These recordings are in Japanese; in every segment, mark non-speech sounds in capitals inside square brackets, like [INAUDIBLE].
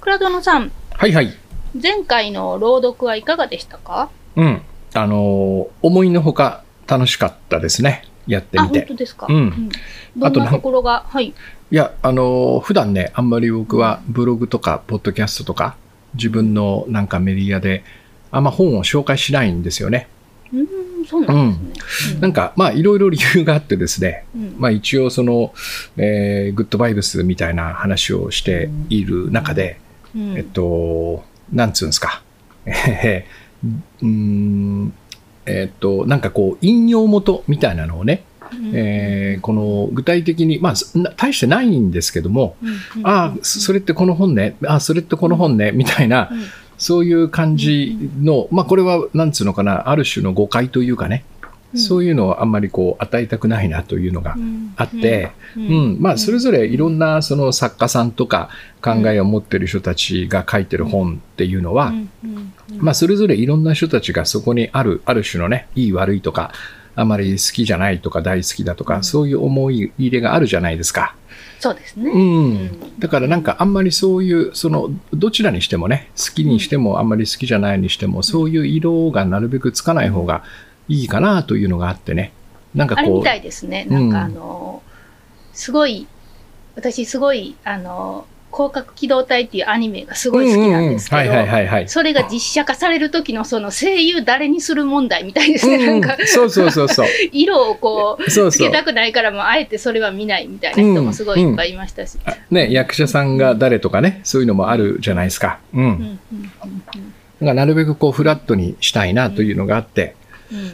倉園さん、はいはい。前回の朗読はいかがでしたか？うん。あのー思いのほか楽しかったですね。やってあ、みて。本当ですか？うんどところが、はい。いや、あのー普段ね、あんまり僕はブログとか、ポッドキャストとか、自分のなんかメディアで、あんま本を紹介しないんですよね。うーん、そうなんですね。なんか、まあ、いろいろ理由があってですね、うん、まあ一応その、えーグッドバイブスみたいな話をしている中で、うん。えっと、なんつうんですか。[LAUGHS] えーうーん、えっと、なんかこう、引用元みたいなのをね、うん。えーこの具体的に、まあ、大してないんですけども、うんうんああ、そそれってこの本ね、ああ、それってこの本ね、みたいな、うん。そういう感じの、まあ、これは、なんつうのかな、ある種の誤解というかね、そういうのをあんまりこう、与えたくないなというのがあって、ううん。ん、まあ、それぞれいろんなその作家さんとか考えを持ってる人たちが書いてる本っていうのは、まあ、それぞれいろんな人たちがそこにある、ある種のね、いい悪いとか、あまり好きじゃないとか大好きだとか、うん。そういう思い入れがあるじゃないですか。そうですね。うん。だからなんかあんまりそういう、その、どちらにしてもね、好きにしてもあんまり好きじゃないにしても、そういう色がなるべくつかない方がいいかなというのがあってね。なんかこうあれみた、いですね。なんかあの、すごい、私すごい、あの、広角機動隊っていうアニメがすごい好きなんですけど。それが実写化される時のその声優誰にする問題みたいですね。うんなんか、そうそうそうそう。[LAUGHS] 色をこう。つけたくないからもうあえてそれは見ないみたいな人もすごいいっぱいいましたし。ね、役者さんが誰とかね、そういうのもあるじゃないですか。うん。うんうんうんだからなるべくこうフラットにしたいなというのがあって、うん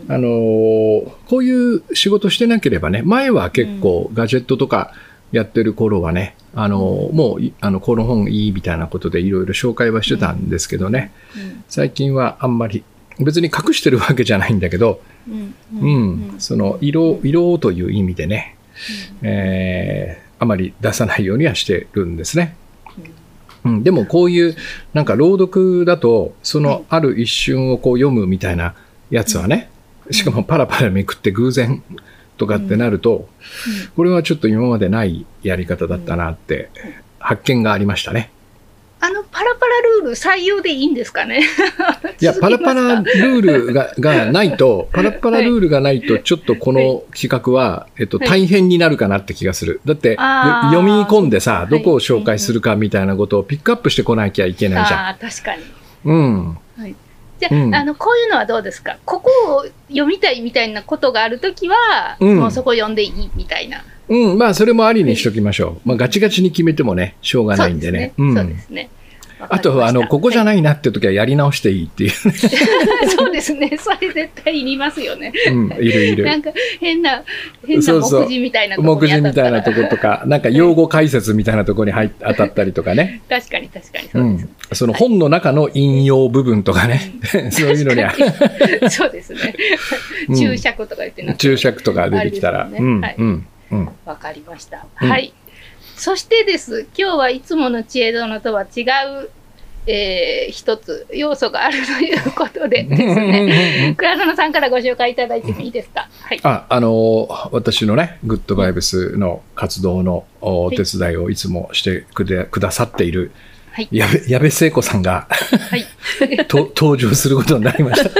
あのーこういう仕事してなければね、前は結構ガジェットとかやってる頃はね、あのーもうい、あの、この本いいみたいなことでいろいろ紹介はしてたんですけどね、うん。最近はあんまり、別に隠してるわけじゃないんだけど、うん。うん、その色、色という意味でね、えーあまり出さないようにはしてるんですね。うん、でもこういうなんか朗読だとそのある一瞬をこう読むみたいなやつはね、しかもパラパラめくって偶然とかってなると、これはちょっと今までないやり方だったなって発見がありましたね。あのパラパラルール採用でいいんですかね？[LAUGHS] いや、パラパラ続ルールががないと、パラパラルールがないと、ちょっとこの企画は、えっと、はい大変になるかなって気がする。だって、読み込んでさ、いどこを紹介するかみたいなことをピックアップしてこなきゃいけないじゃん。ああ確かにうん。じゃあ,、うん。あのこういうのはどうですか？ここを読みたいみたいなことがあるときは、うん。もうそこ読んでいいみたいな。うん、まあ、それもありにしときましょう。まあ、ガチガチに決めてもね、しょうがないんでね。そううん。ですね。あとは、あの、ここじゃない。なって時はやり直していいっていう。[LAUGHS] そうですね。それ絶対いりますよね。うん、いるいるな。んか変な、変な目次みたいなとこ目に当たったら次みたいなとことか、なんか用語解説みたいなとこに入っ当たったりとかね。[LAUGHS] 確かに確かにうそうですん。その本の中の引用部分とかね。そういうのには、そうですね。うん注釈とか言ってな注釈とか出てきたら。あれですうん、はいうん、うん。わかりました。うんはい。そしてです、今日はいつもの知恵殿とは違う、えー一つ要素があるということでですね、[LAUGHS] 倉園さんからご紹介いただいてもいいですか？はい。あ、あのー私のね、グッドバイブスの活動のおお手伝いをいつもしてくれくださっている、はい矢部矢部聖子さんがはい。と登場することになりました。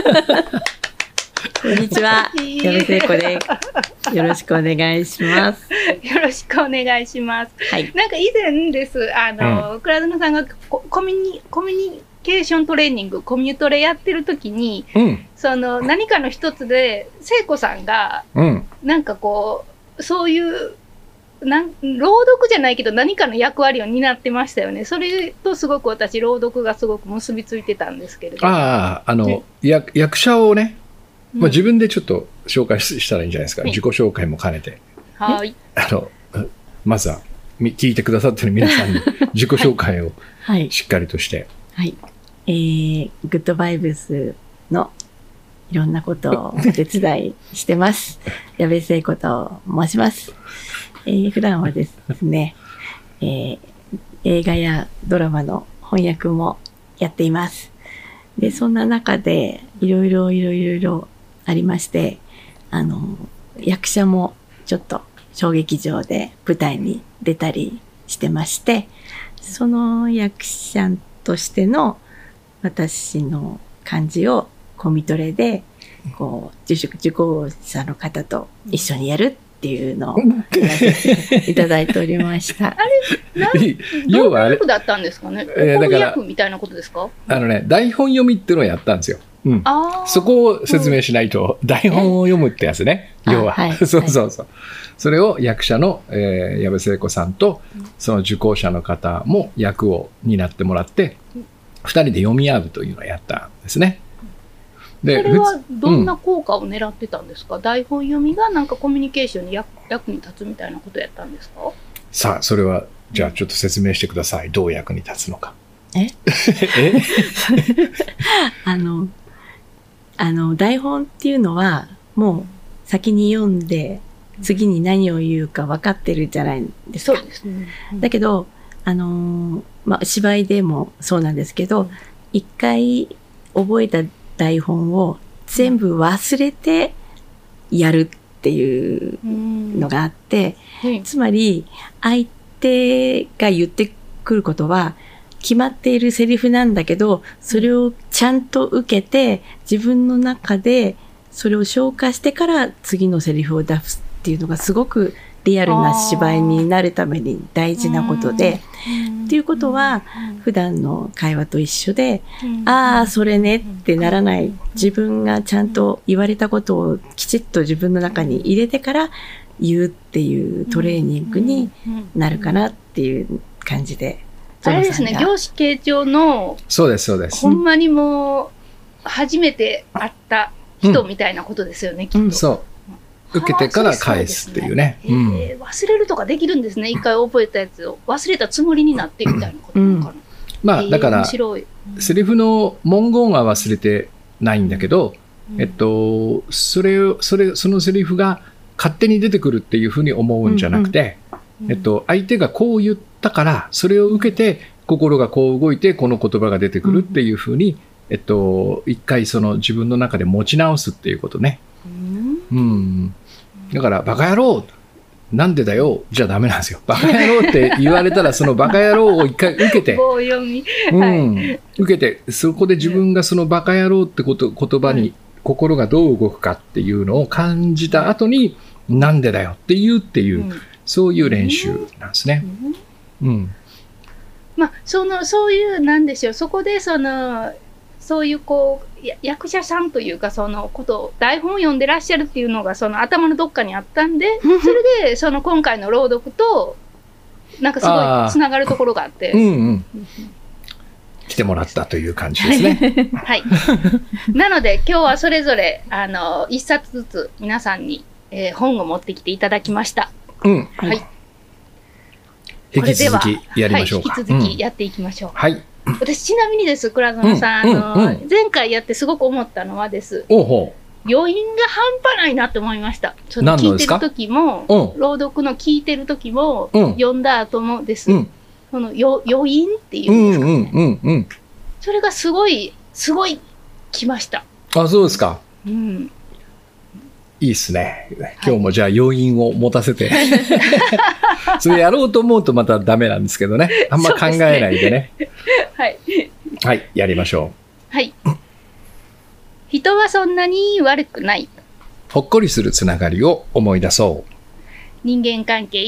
こんにちは。矢部聖子です。よろしくお願いします。よろしくお願いします。はい。なんか以前です、あの、倉園さんがココミュニコミュニケーショントレーニング、コミュトレやってる時に、うん、その何かの一つで、聖子さんが、うん、なんかこう、そういう、なん朗読じゃないけど何かの役割を担ってましたよね。それとすごく私、朗読がすごく結びついてたんですけれど。ああ、あのね、や役者をね、うんまあ、自分でちょっと紹介ししたらいいんじゃないですか。はい自己紹介も兼ねて。はい。あの、まずは、み聞いてくださってる皆さんに自己紹介をはい。しっかりとして。はい。えー、グッドバイブスのいろんなことをお手伝いしてます。矢部聖子と申します。えー、普段はですね、えー、映画やドラマの翻訳もやっています。で、そんな中で、いろいろいろいろありまして、あの、役者もちょっと小劇場で舞台に出たりしてまして、その役者としての私の感じをコミトレで、こう、受賞受講者の方と一緒にやるっていうのをいただいておりました。[LAUGHS] なん要はあれどういう役だったんですかね？えーだから怒る役みたいなことですか？あのね、台本読みっていうのをやったんですよ。そこを説明しないと、台本を読むってやつね。あ要は。はい [LAUGHS] そうそうそう。それを役者の、えー矢部聖子さんと、その受講者の方も役を担ってもらって、二人で読み合うというのをやったんですね。で、それはどんな効果を狙ってたんですか、台本読みがなんかコミュニケーションに役役に立つみたいなことやったんですか？さあ、それは、じゃあちょっと説明してください。どう役に立つのか。え？[LAUGHS] え？[LAUGHS] あの、あの、台本っていうのは、もう先に読んで、次に何を言うか分かってるじゃないですか。そうですね。だけど、あのーまあ、芝居でもそうなんですけど、一回覚えた台本を全部忘れてやるっていううんのがあって、はいつまり相手が言ってくることは決まっているセリフなんだけど、それをちゃんと受けて自分の中でそれを消化してから次のセリフを出すっていうのがすごくリアルな芝居になるために大事なことで、っていうことは、普段の会話と一緒で、ああ、それねってならない。自分がちゃんと言われたことをきちっと自分の中に入れてから言うっていうトレーニングになるかなっていう感じで。あれですね、業種系長の、そうです、そうですほ。んまにもう、初めて会った人みたいなことですよね、きっと。そう。受けてから返すっていうね。えー忘れるとかできるんですね。一回覚えたやつを忘れたつもりになってみたいなことなのかな。まあ、えーだから面、白い。セリフの文言は忘れてないんだけど、えっと、それを、それ、そのセリフが勝手に出てくるっていうふうに思うんじゃなくて、うんえっ、と、相手がこう言ったから、それを受けて、心がこう動いて、この言葉が出てくるっていうふうに、えっと、一回その自分の中で持ち直すっていうことね。うんうん。だから、バカ野郎なんでだよじゃダメなんですよ。バカ野郎って言われたら、そのバカ野郎を一回受けて、棒読み。うん、受けて、そこで自分がそのバカ野郎ってこと、言葉に心がどう動くかっていうのを感じた後に、なんでだよって言うっていう、うんそういう練習なんですね。うん。まあ、その、そういう、なんでしょう、そこで、その、そういう、こう、や役者さんというか、そのことを、台本を読んでらっしゃるっていうのが、その頭のどっかにあったんで、それで、その今回の朗読と、なんかすごいつながるところがあって、うんうん。来てもらったという感じですね。[LAUGHS] はい。なので、今日はそれぞれ、あの、一冊ずつ皆さんに、えー本を持ってきていただきました。うん。はい。引き続きやりましょうか。はい、引き続うんきやっていきましょう。はい。私、ちなみにです、倉園さん、うんあの、うん前回やってすごく思ったのはです、おうほ余韻が半端ないなって思いました。その聞いてる時も、うん朗読の聞いてる時も、うん読んだ後もです、う。うん。そのよ余韻っていうんうんですか、うんうんうん。それがすごい、すごい来ました。あ、そうですか。うん。いいっすね。今日もじゃあ要因を持たせて。[LAUGHS] [LAUGHS] それやろうと思うとまたダメなんですけどね。[LAUGHS] あんま考えないでね。[LAUGHS] はい。はい、やりましょはい。人はそんなに悪くない。う。ほっこりするつながりを思い出そう。人間関係、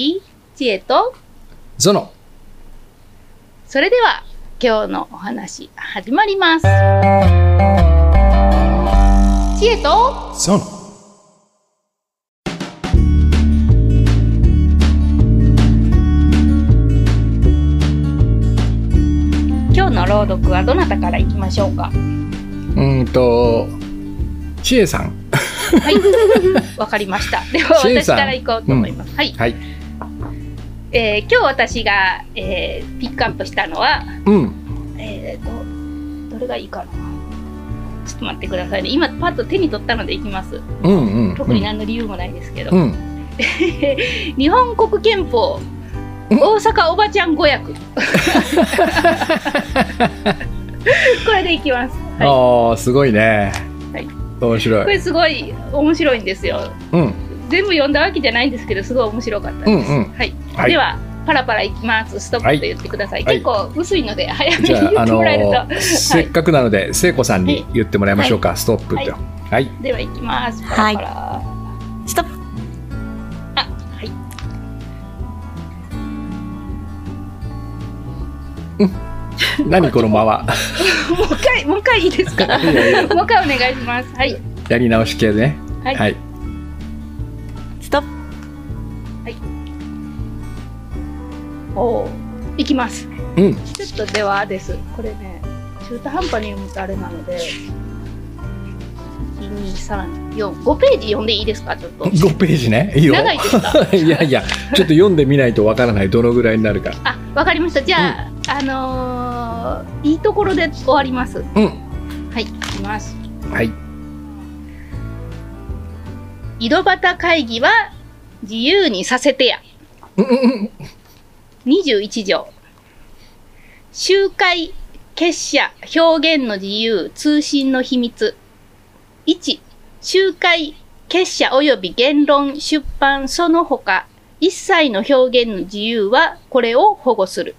知恵と、ゾノ。それでは今日のお話始まります。知恵と、ゾノ。の朗読はどなたからいきましょうか？うーんと、ちえさん。はい。[LAUGHS] わかりました。では私から行こうと思います。はい。はい。えー今日私が、えーピックアップしたのは、うん。えーと、どれがいいかな？ちょっと待ってくださいね。今パッと手に取ったのでいきます。うんうん。特に何の理由もないですけど。うん。[LAUGHS] 日本国憲法うん大阪おばちゃん語訳 [LAUGHS] これでいきます、はああ、すごいね。はい。面い、白い。これすごい面白いんですよ。うん。全部読んだわけじゃないんですけどすごい面白かったです、うんうん。はい、はい。ではパラパラいきます。ストップはい。と言ってください、はい。結構薄いので早めに言あってもらえると、のーせっかくなので、聖子さんに言ってもらいましょうか、ストップって。ははい。ではいきます。パラパラ、ストップ [LAUGHS] 何この間は。もう一回もう一回いいですか？いやいや。もう一回お願いします。はい。やり直し系ね。はい。はい。ストップ。おおいきます。うん。ちょっとではです。これね中途半端に読むとあれなので12345ページ読んでいいですか？ちょっと。5ページね？いいよ。長いですか？[LAUGHS] いやいや、ちょっと読んでみないとわからない、どのぐらいになるか。あわかりました。じゃあ、あのーいいところで終わりますうん。はいいきますはい。井戸端会議は自由にさせてやうんうんうん。21条集会結社表現の自由通信の秘密1集会結社及び言論出版その他一切の表現の自由はこれを保護する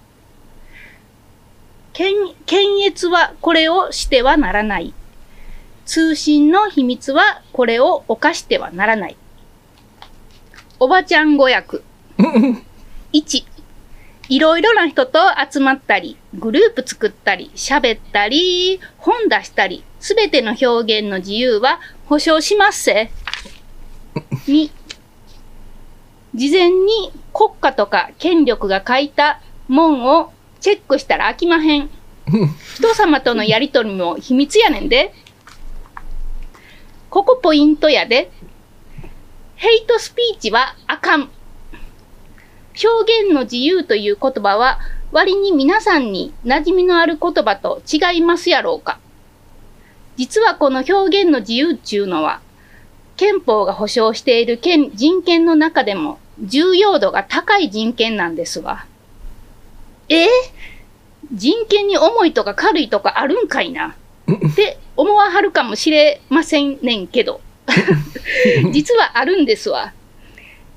検検閲はこれをしてはならない。通信の秘密はこれを犯してはならない。おばちゃん語訳1いろいろな人と集まったり、グループ作ったり、喋ったり、本出したり、すべての表現の自由は保障しますせ。[LAUGHS] 2、事前に国家とか権力が書いた門をチェックしたら飽きまへん。人様とのやりとりも秘密やねんで。ここポイントやで。ヘイトスピーチはあかん。表現の自由という言葉は割に皆さんに馴染みのある言葉と違いますやろうか。実はこの表現の自由っていうのは憲法が保障している権人権の中でも重要度が高い人権なんですわ。え？人権に重いとか軽いとかあるんかいな？って思わはるかもしれませんねんけど。[LAUGHS] 実はあるんですわ。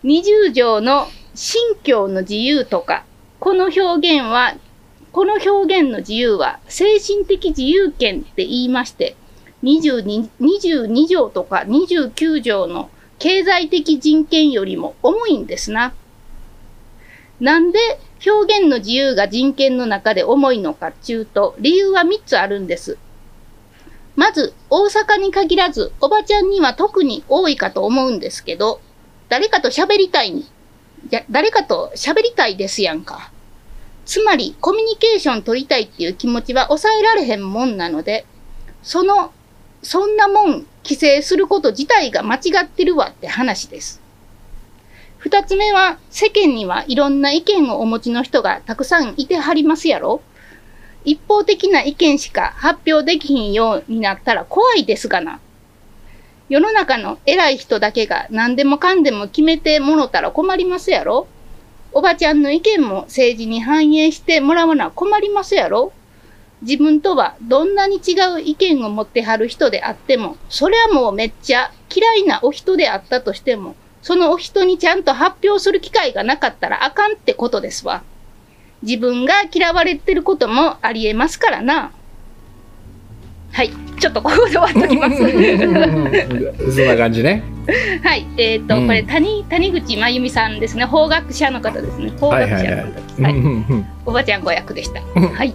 20条の信教の自由とか、この表現は、この表現の自由は精神的自由権って言いまして、22, 22条とか29条の経済的人権よりも重いんですな。なんで表現の自由が人権の中で重いのかっていうと、理由は3つあるんです。まず、大阪に限らず、おばちゃんには特に多いかと思うんですけど、誰かと喋りたいに、誰かと喋りたいですやんか。つまり、コミュニケーション取りたいっていう気持ちは抑えられへんもんなので、その、そんなもん、規制すること自体が間違ってるわって話です。二つ目は、世間にはいろんな意見をお持ちの人がたくさんいてはりますやろ。一方的な意見しか発表できひんようになったら怖いですがな。世の中の偉い人だけが何でもかんでも決めてもろたら困りますやろ。おばちゃんの意見も政治に反映してもらわな困りますやろ。自分とはどんなに違う意見を持ってはる人であっても、それはもうめっちゃ嫌いなお人であったとしても、そのお人にちゃんと発表する機会がなかったらあかんってことですわ。自分が嫌われてることもありえますからな。はい。ちょっとここで終わっときます。そんな感じね。はい。えっ、と、うんこれ谷、谷口真由美さんですね。法学者の方ですね。法学者の方です。おばちゃんご役でした。うんはい。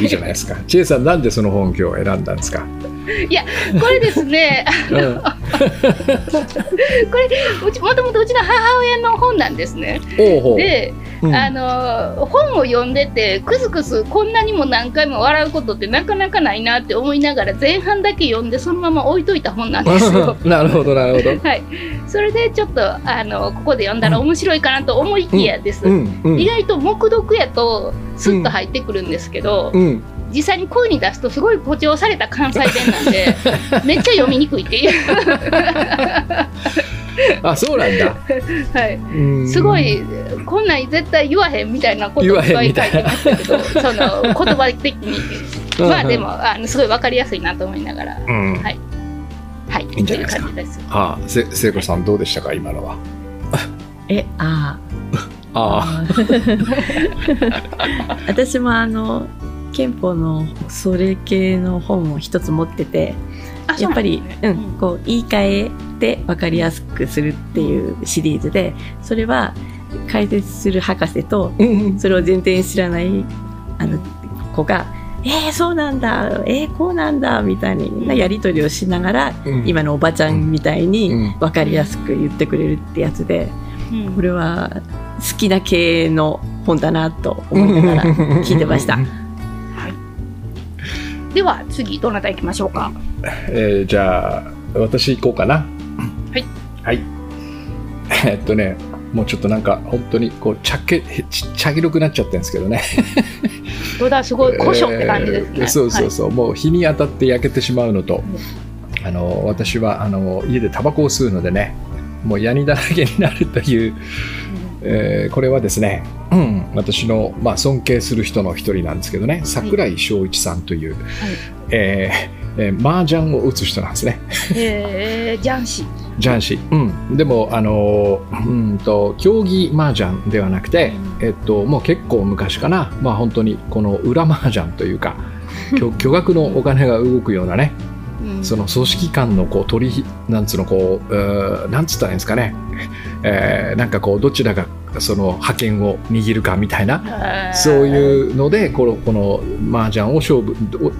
いいじゃないですか。千恵さん、なんでその本今日選んだんですか？これですね、うん、うちもともとうちの母親の本なんですね。ほうほう。で、うんあの本を読んでてクスクスこんなにも何回も笑うことってなかなかないなって思いながら前半だけ読んでそのまま置いといた本なんですよ。[LAUGHS] なるほど、なるほど。はい、それでちょっとあのここで読んだら面白いかなと思いきやです、うん、うん意。外と黙読やとスッと入ってくるんですけど、うん、実際に声に出すとすごい誇張された関西弁なんで [LAUGHS] めっちゃ読みにくいっていう、[LAUGHS] あ、そうなんだ。はい、うんすごい。こんなん絶対言わへんみたいなことい書いてましたけどその言葉的にまあでもあのすごいわかりやすいなと思いながら。うん。はい。はい。いいんじゃないですか？ですああ、せ、聖子さん、どうでしたか、今のは。え、ああ、[LAUGHS] あ [LAUGHS] 私もあの憲法のそれ系の本を一つ持っててあやっぱりねうん、こう言い換えて分かりやすくするっていうシリーズでそれは解説する博士とそれを全然知らないあの子が「えー、そうなんだ。えー、こうなんだ」みたいなやり取りをしながら、うん。今のおばちゃんみたいにうん。分かりやすく言ってくれるってやつで、うん。これは好きな系の本だなと思いながら聞いてました。では次どなた行きましょうか？えーじゃあ私行こうかな。はい。はい。えっとねもうちょっとなんか本当にこうちゃけち茶色くなっちゃってるんですけどね。どうだすごい古書って感じですね。[LAUGHS] えーそうそうそう、もう日に当たって焼けてしまうのと、あの私はあの家でタバコを吸うのでねもうヤニだらけになるという、えーこれはですね、うん、私の、まあ、尊敬する人の一人なんですけどね。桜井翔一さんという、えーえー麻雀を打つ人なんですね。うん。えー、ジャンシ。雀士、うん、でもあのうんと競技麻雀ではなくて、えっと、もう結構昔かな、まあ、本当にこの裏麻雀というか [LAUGHS] 巨巨額のお金が動くようなねうん。その組織間のこう取りなんつうのこううーなんつったらいいんですかね、えーなんかこうどちらがその覇権を握るかみたいなそういうのでこのこの麻雀を勝負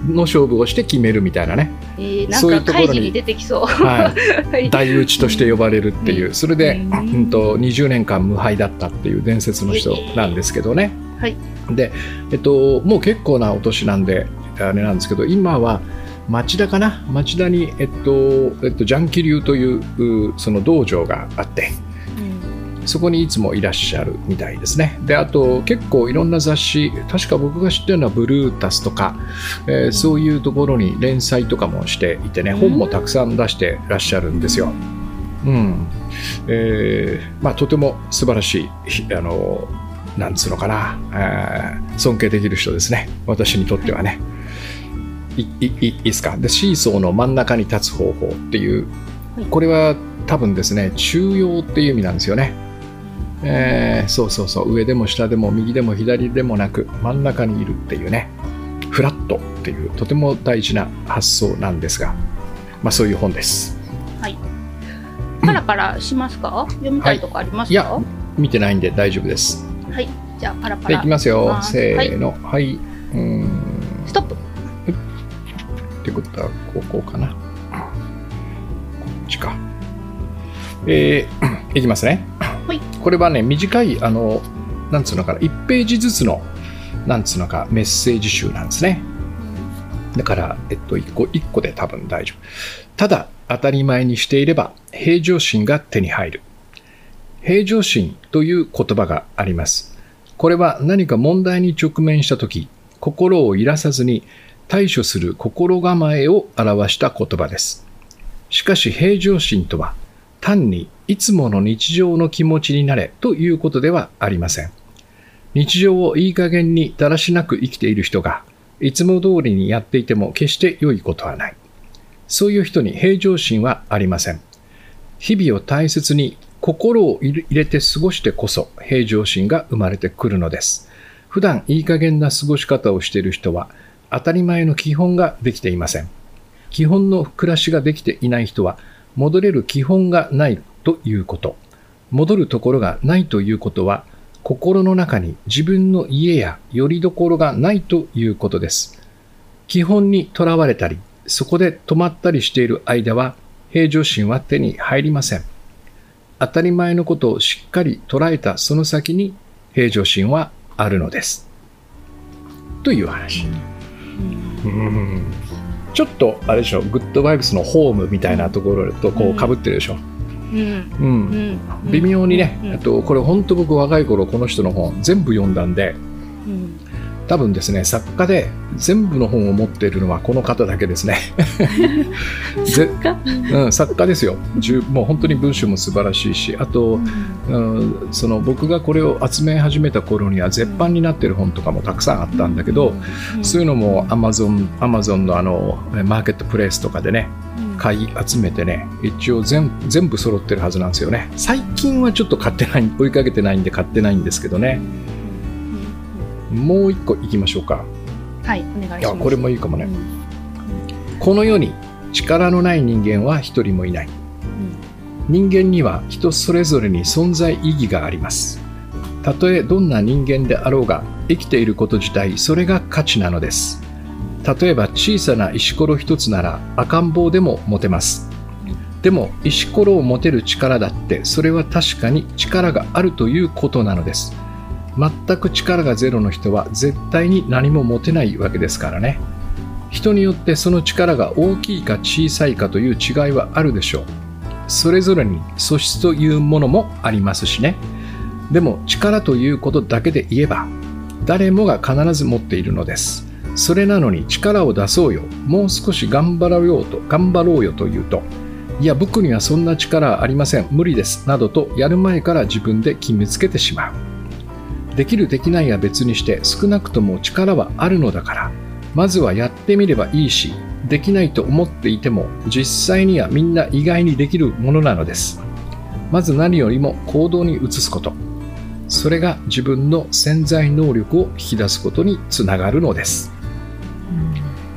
の勝負をして決めるみたいなね、えー、なそういうんところにか怪事に出てきそう。はい、はい。[LAUGHS] 大打ちとして呼ばれるっていう、それで、うん。うん、と20年間無敗だったっていう伝説の人なんですけどね。はい。で、えっと、もう結構なお年なんであれなんですけど今は町田かな？町田に、えっとえっと、ジャンキ流といううその道場があってそこにいつもいらっしゃるみたいですね。で、あと結構いろんな雑誌、確か僕が知ってるのはブルータスとか、えーそういうところに連載とかもしていてね、本もたくさん出してらっしゃるんですよ。うん。えーまあとても素晴らしい、ひあの、なんつうのかな、えー尊敬できる人ですね。私にとってはね。いいいいいですか？でシーソーの真ん中に立つ方法っていう、はいこれは多分ですね中庸っていう意味なんですよね。えーそうそうそう。上でも下でも右でも左でもなく真ん中にいるっていうね。フラットっていうとても大事な発想なんですが、まあ、そういう本です。パラパラしますか？[CLEARS THROAT] 読みたいとかありますか、い。や見てないんで大丈夫です。はい。じゃあパラパでいラ。きますよ。せーの。はい、うーん。ストップ。ってことはここかな。こっちか。えー、[CLEARS THROAT] いきますね。はいこれはね短いあのなんつうのかな1ページずつのなんつうのかメッセージ集なんですねだから、えっと、1個1個で多分大丈夫。ただ、当たり前にしていれば、平常心が手に入る。平常心という言葉があります。これは何か問題に直面したとき、心を揺らさずに対処する心構えを表した言葉です。しかし、平常心とは、単にいつもの日常の気持ちになれということではありません。日常をいい加減にだらしなく生きている人が、いつも通りにやっていても決して良いことはない。そういう人に平常心はありません。日々を大切に心を入れて過ごしてこそ平常心が生まれてくるのです。普段いい加減な過ごし方をしている人は当たり前の基本ができていません。基本の暮らしができていない人は戻れる基本がないということ。戻るところがないということは心の中に自分の家や拠り所がないということです。基本にとらわれたり、そこで止まったりしている間は、平常心は手に入りません。当たり前のことをしっかり捉えたその先に、平常心はあるのです。という話。うんちょっと、あれでしょ、グッドバイブスのホームみたいなところとこう被ってるでしょ。うん。うん。微妙にね、うん。とこれ本当僕若い頃この人の本全部読ん。だん。でうん。多分ですね作家で全部の本を持っているのはこの方だけですね、ぜかうん、作家ですよもう本当に文章も素晴らしいしあと、うん、その僕がこれを集め始めた頃には絶版になってる本とかもたくさん。あったん。だけど、そういうのも Amazon, Amazon のあのマーケットプレイスとかでね買い集めてね一応全全部揃ってるはずなんですよね。最近はちょっと買ってない [LAUGHS] 追いかけてないんで買ってないんですけどね。もう一個いきましょうか。はい、お願いします。これもいいかもね。うん。この世に力のない人間は一人もいない。人間には人それぞれに存在意義があります。たとえどんな人間であろうが生きていること自体それが価値なのです例えば小さな石ころ一つなら赤ん坊でも持てます。でも石ころを持てる力だってそれは確かに力があるということなのです。全く力がゼロの人は絶対に何も持てないわけですからね。人によってその力が大きいか小さいかという違いはあるでしょう。それぞれに素質というものもありますしね。でも力ということだけで言えば誰もが必ず持っているのです。それなのに力を出そうよ。もう少し頑張ろうよと頑張ろうよと言うと。いや僕にはそんな力ありません。無理です。などとやる前から自分で決めつけてしまう。できるできないは別にして少なくとも力はあるのだから。まずはやってみればいいしできないと思っていても実際にはみんな意外にできるものなのです。まず何よりも行動に移すこと。それが自分の潜在能力を引き出すことにつながるのです。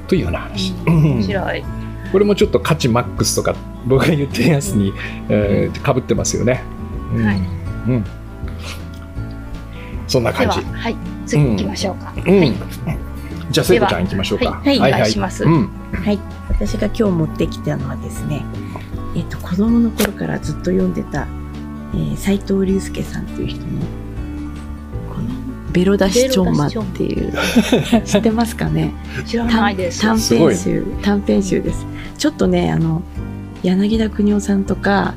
というような話、面白い。これもちょっと価値マックスとか僕が言ってるやつに、えー、かぶってますよね、うん。はい。うん、そんな感じ、はい、次行きましょうか。うん。はい、じゃあ聖子ちゃん行きましょうか。はい。お願いします。うん。はい。私が今日持ってきたのはですね、えっ、と、子供の頃からずっと読んでた、えー、斎藤隆介さんという人の、ベロ出しちょんまっていう、知ってますかね？知らないです。短編集、短編集です。ちょっとね、あの、柳田邦夫さんとか、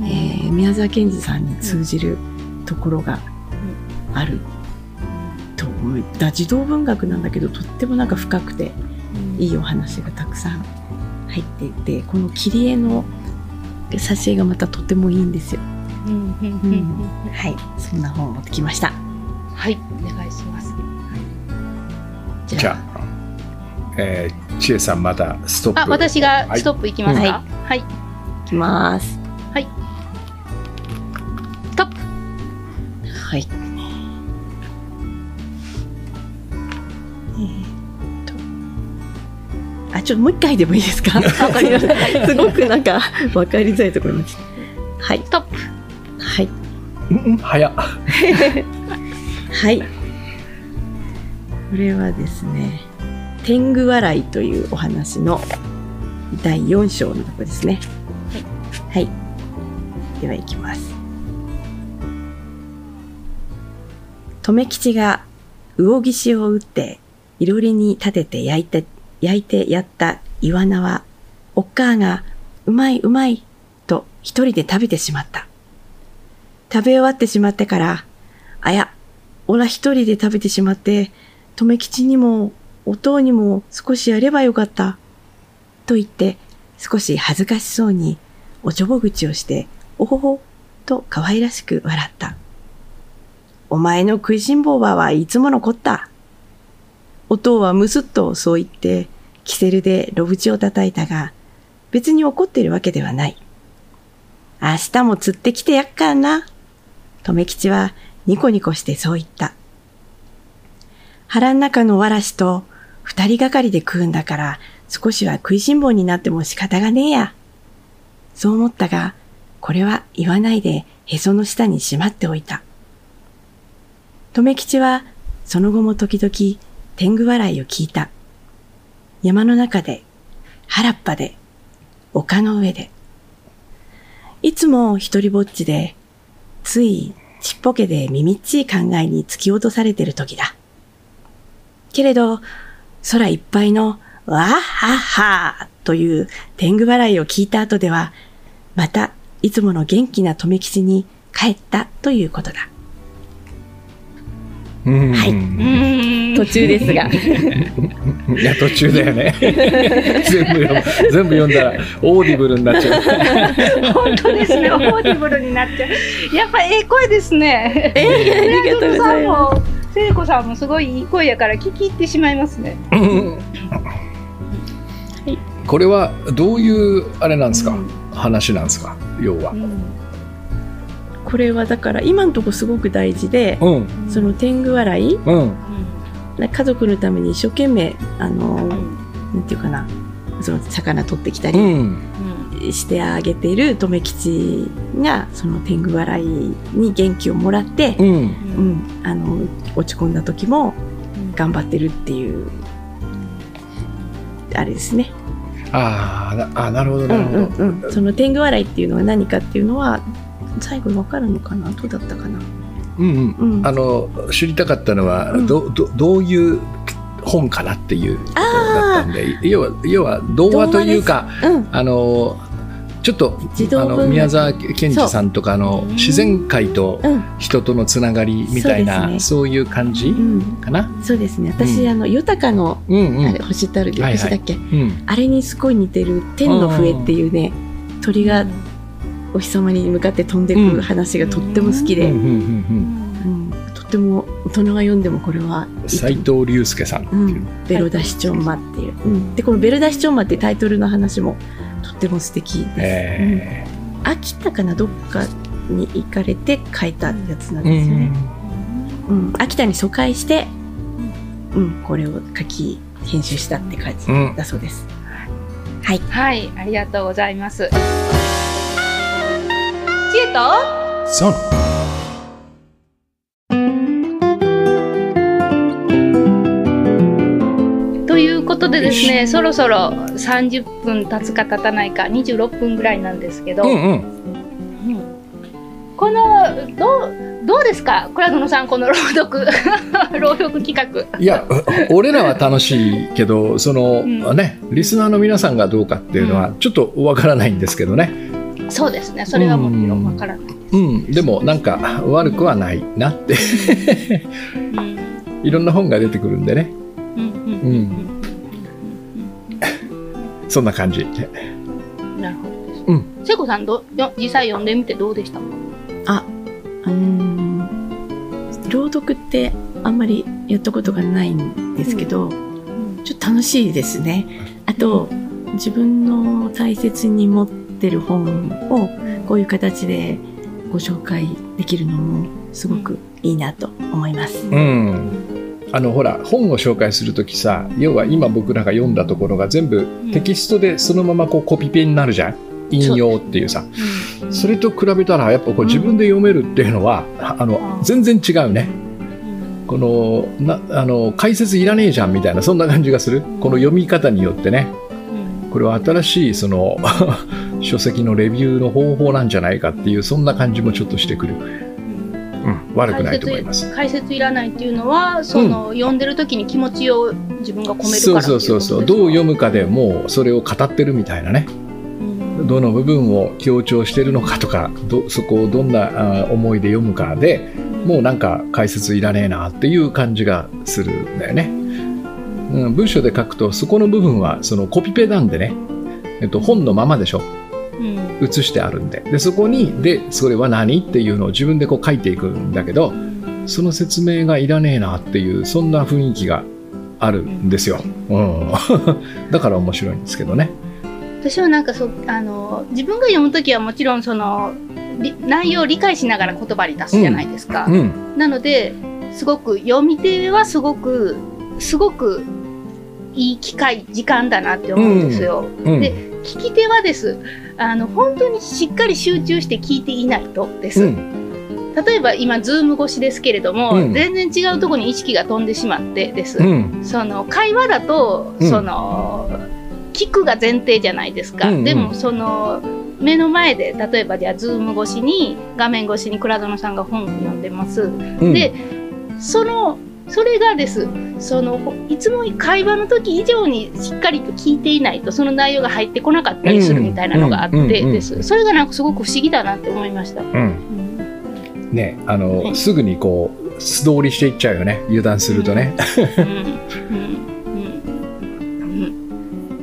えー宮沢賢治さんに通じるところがあると思う。だ児童文学なんだけど、とってもなんか深くて、いいお話がたくさん入っていて、この切り絵の挿絵がまたとてもいいんですよ。うんうんうんうんはい。そんな本を持ってきました。はい、お願いします。じゃあ、えー、千恵さんまたストップあ、私がストップ行きますか？はい、いきます。ストップ。はい。えーっと。あ、ちょっともう一回でもいいですか？[LAUGHS] わかりました。すごくなんか、わかりづらいところになっちゃったはい。ストップ。はい。うんうん早っ [LAUGHS] はい。これはですね、天狗笑いというお話の第4章のとこですね。はい。はい。では行きます。留吉が魚岸を打って、いろりに立てて焼いて、焼いてやったイワナは、おっかあが、うまいうまい、と一人で食べてしまった。食べ終わってしまってから、あや、おら一人で食べてしまって、留吉にも、お父にも少しやればよかった。と言って、少し恥ずかしそうに、おちょぼ口をして、おほほ、と可愛らしく笑った。お前の食いしん坊ばはいつものこった。お父はむすっとそう言って、キセルでロブチを叩いたが、別に怒ってるわけではない。明日も釣ってきてやっからな。留吉はニコニコしてそう言った。腹ん中のわらしと二人がかりで食うんだから少しは食いしん坊になっても仕方がねえや。そう思ったが、これは言わないでへその下にしまっておいた。留吉はその後も時々天狗笑いを聞いた。山の中で、原っぱで、丘の上で。いつも一人ぼっちで、ついちっぽけでみみっちい考えに突き落とされてる時だ。けれど、空いっぱいのわっはっはという天狗笑いを聞いた後では、またいつもの元気な留吉に帰ったということだ。うんはい途中ですが。[LAUGHS] いや途中だよね [LAUGHS] 全部全部読んだらオーディブルになっちゃう本当ですね。オーディブルになっちゃう。やっぱええ声ですね。えー、ありがとうございます。聖子さんもすごいいい声やから聞き入ってしまいますね。す。これはどういうあれなんですか、うん話なんですか？要はうんこれはだから今のところすごく大事で、うん。その天狗笑いうん。家族のために一生懸命あの、うんなんていうかなその魚取ってきたりうん。してあげている留吉がその天狗笑いに元気をもらって、うん。うん、あの落ち込んだ時も頑張ってるっていうあれですね。ああなるほどうなんるうほど、んうん、その天狗笑いっていうのは何かっていうのは最後わかるのかな？どうだったかな？うんうん。うん、あの知りたかったのは、うん。どどどういう本かなっていうことだったあんで要は要は童話というかあ、うん、あのちょっとあの宮沢賢治さんとかの自然界とうん、人とのつながりみたいなそうそう,、いう感じうん、かな？そうですね。私、うん。あの豊かのうんうん。あれ星たるはいはい。星だっけ、うん。あれにすごい似てる天の笛っていうね鳥がお日様に向かって飛んでくる話がとっても好きで、うんうんうんうん。うん。とっても大人が読んでもこれはいいと斉藤隆介さんっていう、うん、ベロダシチョンマっていう、うん。でこの「ベロダシチョンマ」ってタイトルの話もとっても素敵です、えうん、秋田かなどっかに行かれて書いたやつなんーですよね、うん秋田に疎開して、うん、これを書き編集したって感じうん。だそうです、はい。はい、ありがとうございます。知恵と。そう。ということでですね、そろそろ30分経つか経たないか26分ぐらいなんですけど、うんうん。うん。このどうどうですか？倉園さんこの朗読。[LAUGHS] 朗読企画。いや俺らは楽しいけどその、うん。ねリスナーの皆さんがどうかっていうのはちょっとわからないんですけどね、そうですね。それはもちろんわからない。うん、でもなんか悪くはないなって。うん。いろんな本が出てくるんでね。うんうんうんそんな感じ。なるほどです。うん。聖子さんどよ実際読んでみてどうでした？か。あうーん朗読ってあんまりやったことがないんですけど、ちょっと楽しいですね。あと、自分の大切に持ってる本をこういう形でご紹介できるのもすごくいいなと思います。うん。あのほら本を紹介するときさ要は今僕らが読んだところが全部テキストでそのままこうコピペになるじゃん。引用っていうさ。う。ん。それと比べたらやっぱこう自分で読めるっていうのはあのうん全然違うね。うん。このなあの解説いらねえじゃんみたいなそんな感じがする。この読み方によってね。うん。これは新しいその書籍のレビューの方法なんじゃないかっていうそんな感じもちょっとしてくる、うん。うん、悪くないと思います。解説いらないっていうのはその、読んでる時に気持ちを自分が込めるそうそううそうそう。どう読むかでもうそれを語ってるみたいなね。うん。どの部分を強調してるのかとかどそこをどんなあ思いで読むかでもうなんか解説いらねえなっていう感じがするんだよね、うん、文章で書くとそこの部分はそのコピペなんでね、えっと、本のままでしょ。うん写してあるんで。でそこにでそれは何っていうのを自分でこう書いていくんだけどその説明がいらねえなっていうそんな雰囲気があるんですよ、うん、[LAUGHS] だから面白いんですけどね。私はなんかそあの自分が読む時はもちろんそのり内容を理解しながら言葉に出すじゃないですか、うん。なのですごく読み手はすごくすごくいい機会時間だなって思うんですよ、うん。で聞き手はですあの本当にしっかり集中して聞いていないとです、うん。例えば今ズーム越しですけれども、うん。全然違うところに意識が飛んでしまってです、うん。その会話だと、うん。その聞くが前提じゃないですか、うんうん。でもその目の前で例えばじゃあズーム越しに画面越しに倉園さんが本を読んでます、うん。でそのそれがですそのいつも会話の時以上にしっかりと聞いていないとその内容が入ってこなかったりするみたいなのがあってです。それがなんかすごく不思議だなって思いました。ねあの、はい。すぐにこう素通りしていっちゃうよね。油断するとね、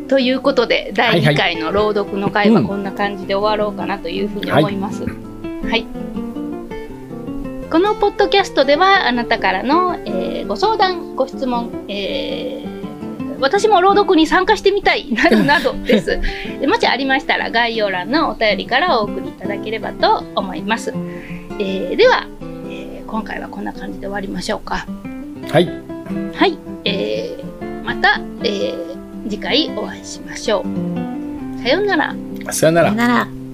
ということで第2回の朗読の会はこんな感じで終わろうかなというふうに思います。はい、このポッドキャストではあなたからの、えーご相談ご質問、えー私も朗読に参加してみたいなどなどです。で [LAUGHS] もしありましたら概要欄のお便りからお送りいただければと思います。えーでは、えー今回はこんな感じで終わりましょうか。はい。はい、えーまた、えー次回お会いしましょう。さようなら。さよならさよ。なら。